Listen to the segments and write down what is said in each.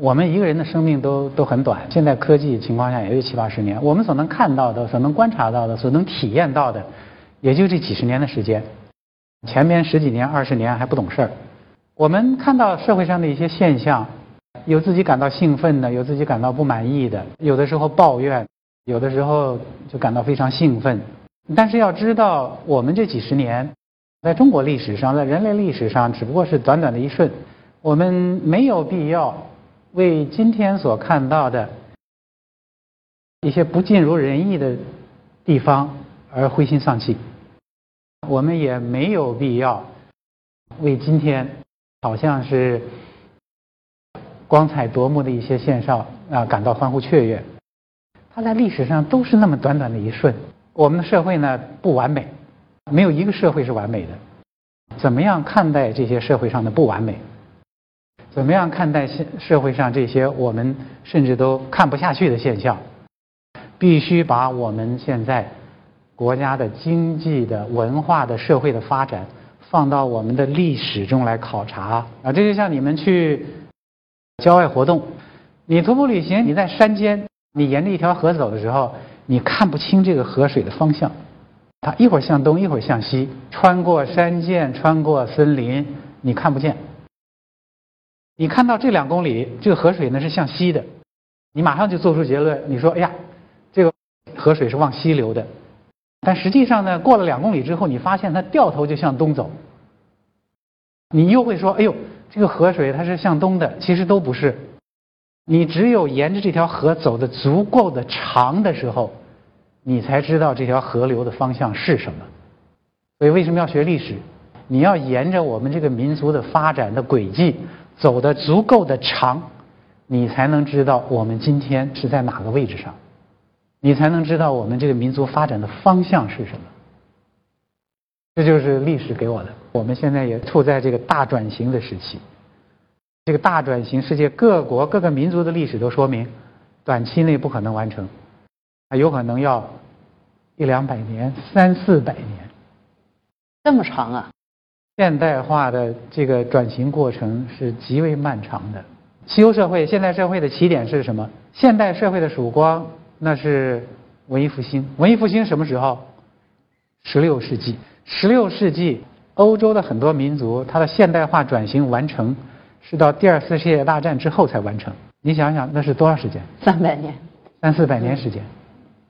我们一个人的生命都都很短，现在科技情况下也就七八十年，我们所能看到的、所能观察到的、所能体验到的，也就这几十年的时间。前面十几年、二十年还不懂事儿。我们看到社会上的一些现象，有自己感到兴奋的，有自己感到不满意的，有的时候抱怨，有的时候就感到非常兴奋。但是要知道，我们这几十年，在中国历史上，在人类历史上，只不过是短短的一瞬，我们没有必要。为今天所看到的一些不尽如人意的地方而灰心丧气，我们也没有必要为今天好像是光彩夺目的一些现象啊感到欢呼雀跃。它在历史上都是那么短短的一瞬。我们的社会呢不完美，没有一个社会是完美的。怎么样看待这些社会上的不完美？怎么样看待现社会上这些我们甚至都看不下去的现象？必须把我们现在国家的经济的、文化的、社会的发展放到我们的历史中来考察啊！这就像你们去郊外活动，你徒步旅行，你在山间，你沿着一条河走的时候，你看不清这个河水的方向，它一会儿向东，一会儿向西，穿过山涧，穿过森林，你看不见。你看到这两公里，这个河水呢是向西的，你马上就做出结论，你说：“哎呀，这个河水是往西流的。”但实际上呢，过了两公里之后，你发现它掉头就向东走，你又会说：“哎呦，这个河水它是向东的。”其实都不是，你只有沿着这条河走的足够的长的时候，你才知道这条河流的方向是什么。所以为什么要学历史？你要沿着我们这个民族的发展的轨迹。走的足够的长，你才能知道我们今天是在哪个位置上，你才能知道我们这个民族发展的方向是什么。这就是历史给我的。我们现在也处在这个大转型的时期，这个大转型，世界各国各个民族的历史都说明，短期内不可能完成，啊有可能要一两百年、三四百年，这么长啊！现代化的这个转型过程是极为漫长的。西欧社会、现代社会的起点是什么？现代社会的曙光那是文艺复兴。文艺复兴什么时候？十六世纪。十六世纪，欧洲的很多民族，它的现代化转型完成是到第二次世界大战之后才完成。你想想，那是多长时间？三百年，三四百年时间。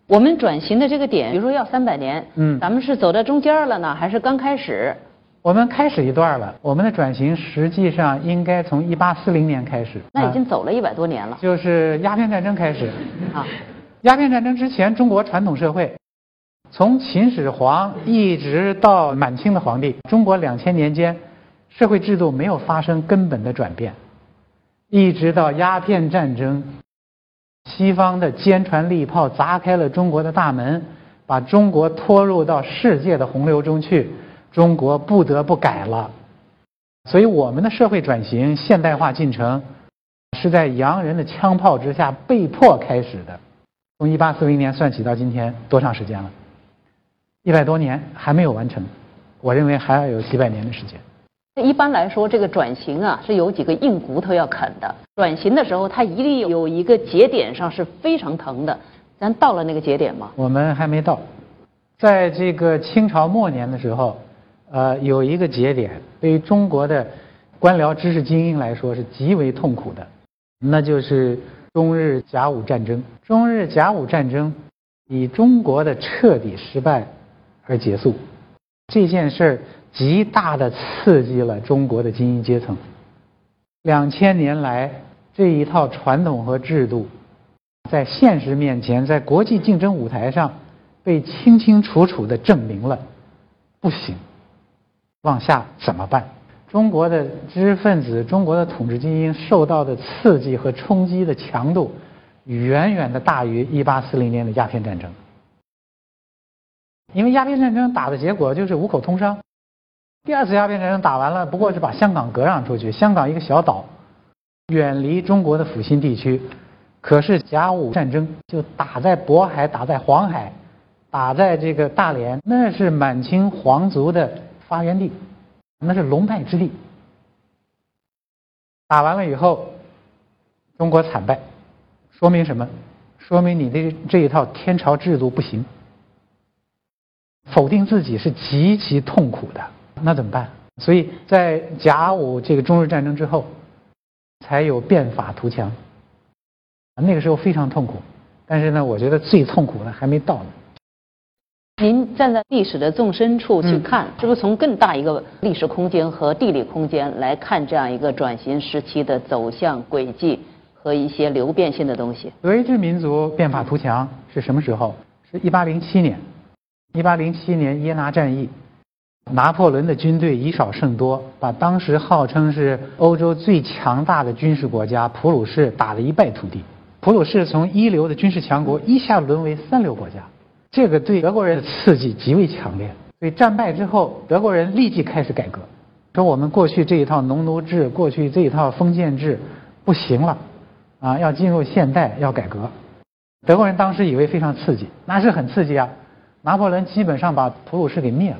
我们转型的这个点，比如说要三百年，嗯，咱们是走在中间了呢，还是刚开始？我们开始一段了，我们的转型实际上应该从一八四零年开始。那已经走了一百多年了。就是鸦片战争开始。啊，鸦片战争之前，中国传统社会，从秦始皇一直到满清的皇帝，中国两千年间，社会制度没有发生根本的转变，一直到鸦片战争，西方的坚船利炮砸开了中国的大门，把中国拖入到世界的洪流中去。中国不得不改了，所以我们的社会转型、现代化进程是在洋人的枪炮之下被迫开始的。从一八四零年算起到今天，多长时间了？一百多年还没有完成，我认为还要有几百年的时间。一般来说，这个转型啊是有几个硬骨头要啃的。转型的时候，它一定有一个节点上是非常疼的。咱到了那个节点吗？我们还没到，在这个清朝末年的时候。呃，有一个节点，对于中国的官僚知识精英来说是极为痛苦的，那就是中日甲午战争。中日甲午战争以中国的彻底失败而结束，这件事儿极大的刺激了中国的精英阶层。两千年来，这一套传统和制度，在现实面前，在国际竞争舞台上，被清清楚楚的证明了不行。往下怎么办？中国的知识分子、中国的统治精英受到的刺激和冲击的强度，远远的大于1840年的鸦片战争。因为鸦片战争打的结果就是五口通商。第二次鸦片战争打完了，不过是把香港割让出去，香港一个小岛，远离中国的阜新地区。可是甲午战争就打在渤海，打在黄海，打在这个大连，那是满清皇族的。发源地，那是龙脉之地。打完了以后，中国惨败，说明什么？说明你的这一套天朝制度不行。否定自己是极其痛苦的，那怎么办？所以在甲午这个中日战争之后，才有变法图强。那个时候非常痛苦，但是呢，我觉得最痛苦的还没到呢。您站在历史的纵深处去看，是不是从更大一个历史空间和地理空间来看这样一个转型时期的走向轨迹和一些流变性的东西？德意志民族变法图强是什么时候？是一八零七年。一八零七年耶拿战役，拿破仑的军队以少胜多，把当时号称是欧洲最强大的军事国家普鲁士打得一败涂地。普鲁士从一流的军事强国一下沦为三流国家，这个对德国人的刺激极为强烈。所以战败之后，德国人立即开始改革，说我们过去这一套农奴制，过去这一套封建制不行了，啊，要进入现代，要改革。德国人当时以为非常刺激，那是很刺激啊。拿破仑基本上把普鲁士给灭了。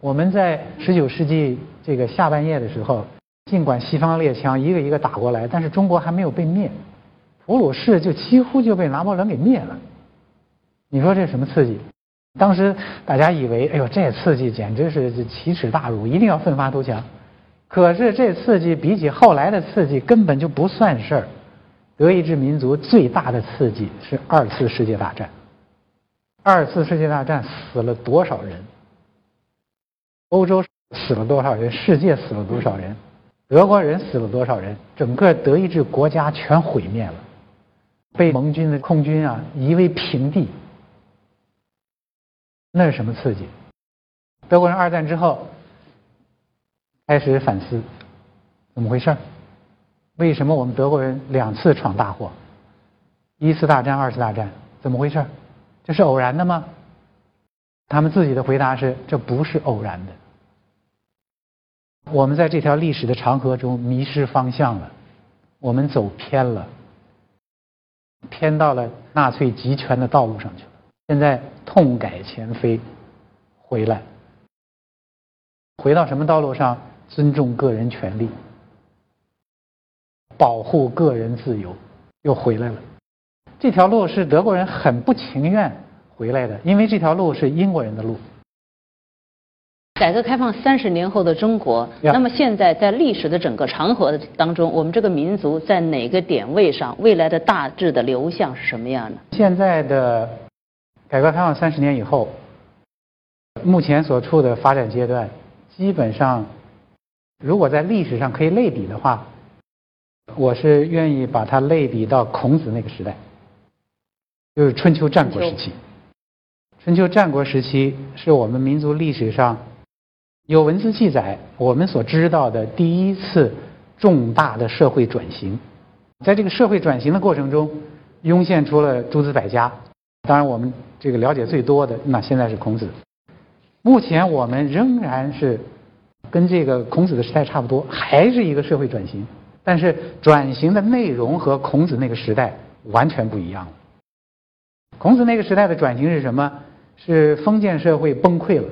我们在十九世纪这个下半叶的时候，尽管西方列强一个一个打过来，但是中国还没有被灭，普鲁士就几乎就被拿破仑给灭了。你说这什么刺激？当时大家以为，哎呦，这刺激简直是奇耻大辱，一定要奋发图强。可是这刺激比起后来的刺激根本就不算事儿。德意志民族最大的刺激是二次世界大战。二次世界大战死了多少人？欧洲死了多少人？世界死了多少人？德国人死了多少人？整个德意志国家全毁灭了，被盟军的空军啊夷为平地。那是什么刺激？德国人二战之后开始反思，怎么回事？为什么我们德国人两次闯大祸？一次大战、二次大战，怎么回事？这是偶然的吗？他们自己的回答是：这不是偶然的。我们在这条历史的长河中迷失方向了，我们走偏了，偏到了纳粹集权的道路上去。现在痛改前非，回来，回到什么道路上？尊重个人权利，保护个人自由，又回来了。这条路是德国人很不情愿回来的，因为这条路是英国人的路。改革开放三十年后的中国，那么现在在历史的整个长河当中，我们这个民族在哪个点位上，未来的大致的流向是什么样的？现在的改革开放三十年以后，目前所处的发展阶段，基本上，如果在历史上可以类比的话，我是愿意把它类比到孔子那个时代。就是春秋战国时期。春秋战国时期是我们民族历史上有文字记载，我们所知道的第一次重大的社会转型。在这个社会转型的过程中，涌现出了诸子百家。当然，我们这个了解最多的，那现在是孔子。目前我们仍然是跟这个孔子的时代差不多，还是一个社会转型，但是转型的内容和孔子那个时代完全不一样了。孔子那个时代的转型是什么？是封建社会崩溃了，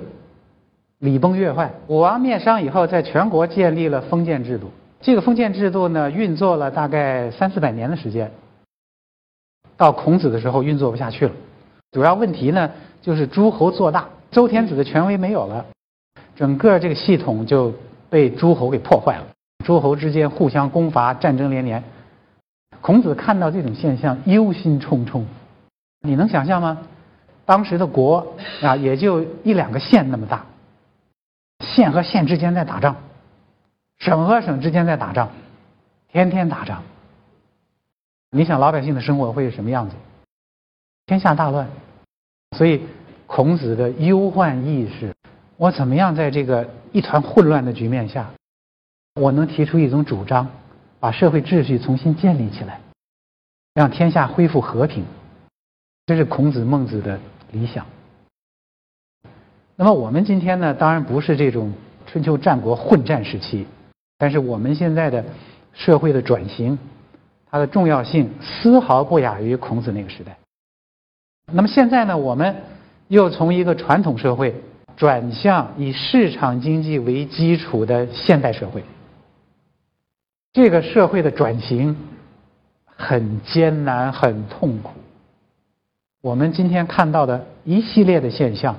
礼崩乐坏。武王灭商以后，在全国建立了封建制度。这个封建制度呢，运作了大概三四百年的时间。到孔子的时候，运作不下去了。主要问题呢，就是诸侯做大，周天子的权威没有了，整个这个系统就被诸侯给破坏了。诸侯之间互相攻伐，战争连连。孔子看到这种现象，忧心忡忡。你能想象吗？当时的国啊，也就一两个县那么大，县和县之间在打仗，省和省之间在打仗，天天打仗。你想老百姓的生活会是什么样子？天下大乱。所以孔子的忧患意识，我怎么样在这个一团混乱的局面下，我能提出一种主张，把社会秩序重新建立起来，让天下恢复和平。这是孔子、孟子的理想。那么我们今天呢？当然不是这种春秋战国混战时期，但是我们现在的社会的转型，它的重要性丝毫不亚于孔子那个时代。那么现在呢？我们又从一个传统社会转向以市场经济为基础的现代社会。这个社会的转型很艰难、很痛苦。我们今天看到的一系列的现象，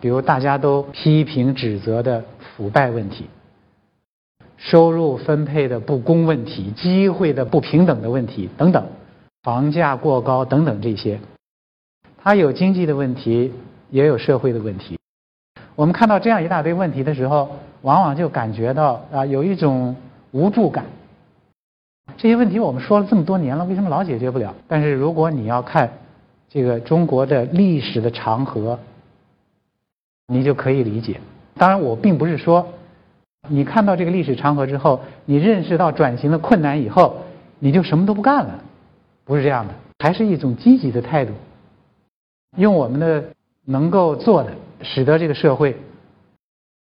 比如大家都批评指责的腐败问题、收入分配的不公问题、机会的不平等的问题等等，房价过高等等这些，它有经济的问题，也有社会的问题。我们看到这样一大堆问题的时候，往往就感觉到啊，有一种无助感。这些问题我们说了这么多年了，为什么老解决不了？但是如果你要看这个中国的历史的长河，你就可以理解。当然，我并不是说你看到这个历史长河之后，你认识到转型的困难以后，你就什么都不干了，不是这样的，还是一种积极的态度，用我们的能够做的。使得这个社会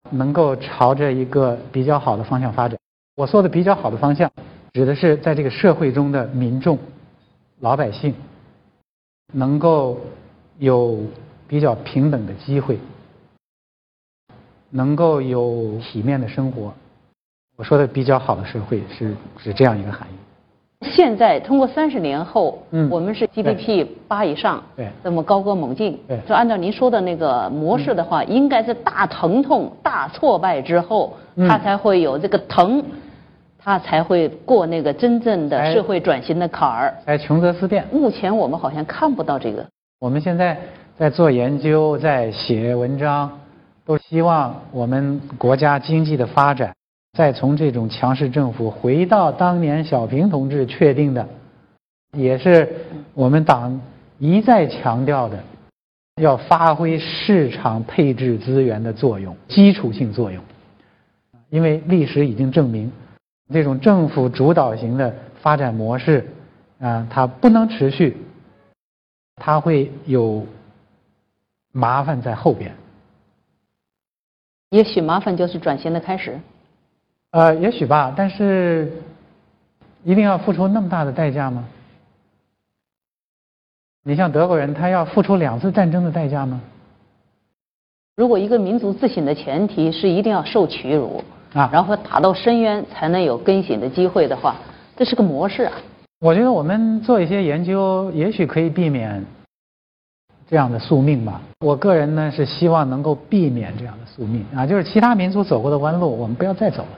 能够朝着一个比较好的方向发展。我说的比较好的方向，指的是在这个社会中的民众、老百姓能够有比较平等的机会，能够有体面的生活。我说的比较好的社会是是这样一个含义。现在通过三十年后，嗯，我们是 GDP 八以上，对，这么高歌猛进，对，就按照您说的那个模式的话，应该是大疼痛、大挫败之后，嗯他才会有这个疼，他才会过那个真正的社会转型的坎儿。哎，穷则思变。目前我们好像看不到这个。我们现在在做研究，在写文章，都希望我们国家经济的发展。再从这种强势政府回到当年小平同志确定的，也是我们党一再强调的，要发挥市场配置资源的作用，基础性作用。因为历史已经证明，这种政府主导型的发展模式啊，它不能持续，它会有麻烦在后边。也许麻烦就是转型的开始。呃，也许吧，但是一定要付出那么大的代价吗？你像德国人，他要付出两次战争的代价吗？如果一个民族自省的前提是一定要受屈辱啊，然后打到深渊才能有更醒的机会的话，这是个模式啊。我觉得我们做一些研究，也许可以避免这样的宿命吧。我个人呢是希望能够避免这样的宿命啊，就是其他民族走过的弯路，我们不要再走了。